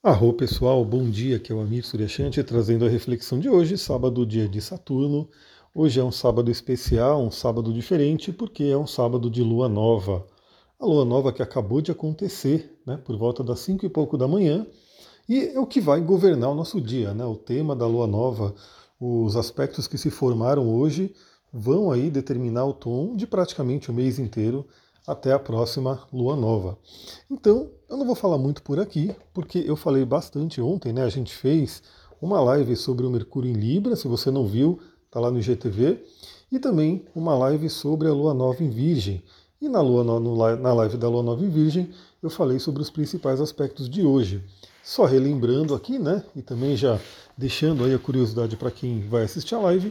Arro pessoal, bom dia, aqui é o Amir Suryashanti trazendo a reflexão de hoje, sábado, dia de Saturno. Hoje é um sábado especial, um sábado diferente, porque é um sábado de lua nova. A lua nova que acabou de acontecer, né, por volta das 5 e pouco da manhã, e é o que vai governar o nosso dia, né? O tema da lua nova, os aspectos que se formaram hoje vão aí determinar o tom de praticamente o mês inteiro até a próxima lua nova. Então, eu não vou falar muito por aqui, porque eu falei bastante ontem, né? A gente fez uma live sobre o Mercúrio em Libra, se você não viu, tá lá no IGTV, e também uma live sobre a lua nova em Virgem. E na, lua, na live da lua nova em Virgem, eu falei sobre os principais aspectos de hoje. Só relembrando aqui, né? E também já deixando aí a curiosidade para quem vai assistir a live,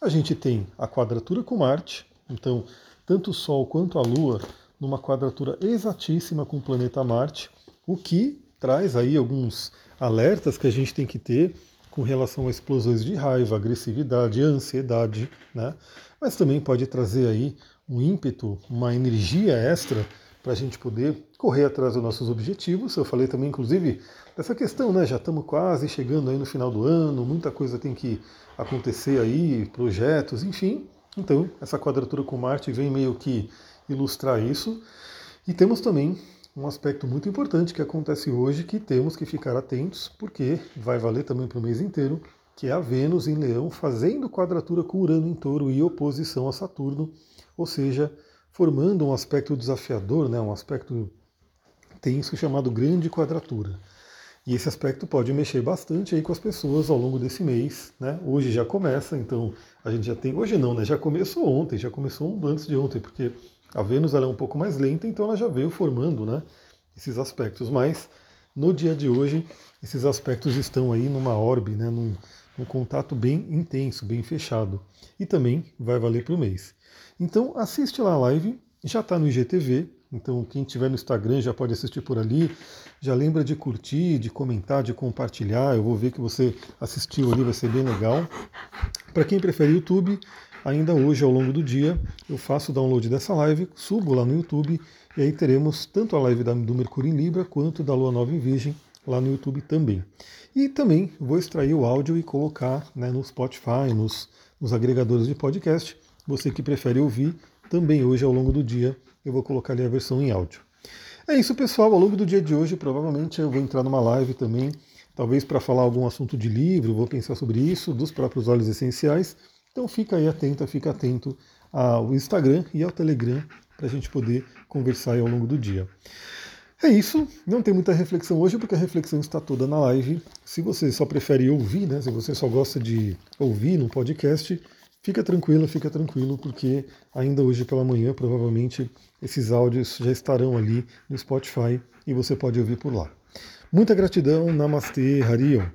a gente tem a quadratura com Marte, então tanto o Sol quanto a Lua numa quadratura exatíssima com o planeta Marte, o que traz aí alguns alertas que a gente tem que ter com relação a explosões de raiva, agressividade, ansiedade, né? Mas também pode trazer aí um ímpeto, uma energia extra para a gente poder correr atrás dos nossos objetivos. Eu falei também, inclusive, dessa questão, né? Já estamos quase chegando aí no final do ano, muita coisa tem que acontecer aí, projetos, enfim. Então, essa quadratura com Marte vem meio que ilustrar isso. E temos também um aspecto muito importante que acontece hoje que temos que ficar atentos, porque vai valer também para o mês inteiro, que é a Vênus em Leão fazendo quadratura com Urano em Touro e oposição a Saturno, ou seja, formando um aspecto desafiador, né, um aspecto tenso chamado grande quadratura. E esse aspecto pode mexer bastante aí com as pessoas ao longo desse mês. Né? Hoje já começa, então a gente já tem. Hoje não, né? Já começou ontem, já começou antes de ontem, porque a Vênus ela é um pouco mais lenta, então ela já veio formando né, esses aspectos. Mas no dia de hoje, esses aspectos estão aí numa orbe, né, num, num contato bem intenso, bem fechado. E também vai valer para o mês. Então assiste lá a live, já está no IGTV, então, quem estiver no Instagram já pode assistir por ali. Já lembra de curtir, de comentar, de compartilhar. Eu vou ver que você assistiu ali, vai ser bem legal. Para quem prefere YouTube, ainda hoje, ao longo do dia, eu faço o download dessa live, subo lá no YouTube, e aí teremos tanto a live do Mercúrio em Libra quanto da Lua Nova em Virgem lá no YouTube também. E também vou extrair o áudio e colocar né, no Spotify, nos, nos agregadores de podcast. Você que prefere ouvir, também hoje, ao longo do dia, eu vou colocar ali a versão em áudio. É isso, pessoal. Ao longo do dia de hoje, provavelmente eu vou entrar numa live também, talvez para falar algum assunto de livro, vou pensar sobre isso, dos próprios óleos essenciais. Então fica aí atento, fica atento ao Instagram e ao Telegram para a gente poder conversar ao longo do dia. É isso, não tem muita reflexão hoje porque a reflexão está toda na live. Se você só prefere ouvir, né, se você só gosta de ouvir no podcast, Fica tranquilo, fica tranquilo, porque ainda hoje pela manhã, provavelmente, esses áudios já estarão ali no Spotify e você pode ouvir por lá. Muita gratidão, Namastê, Harion.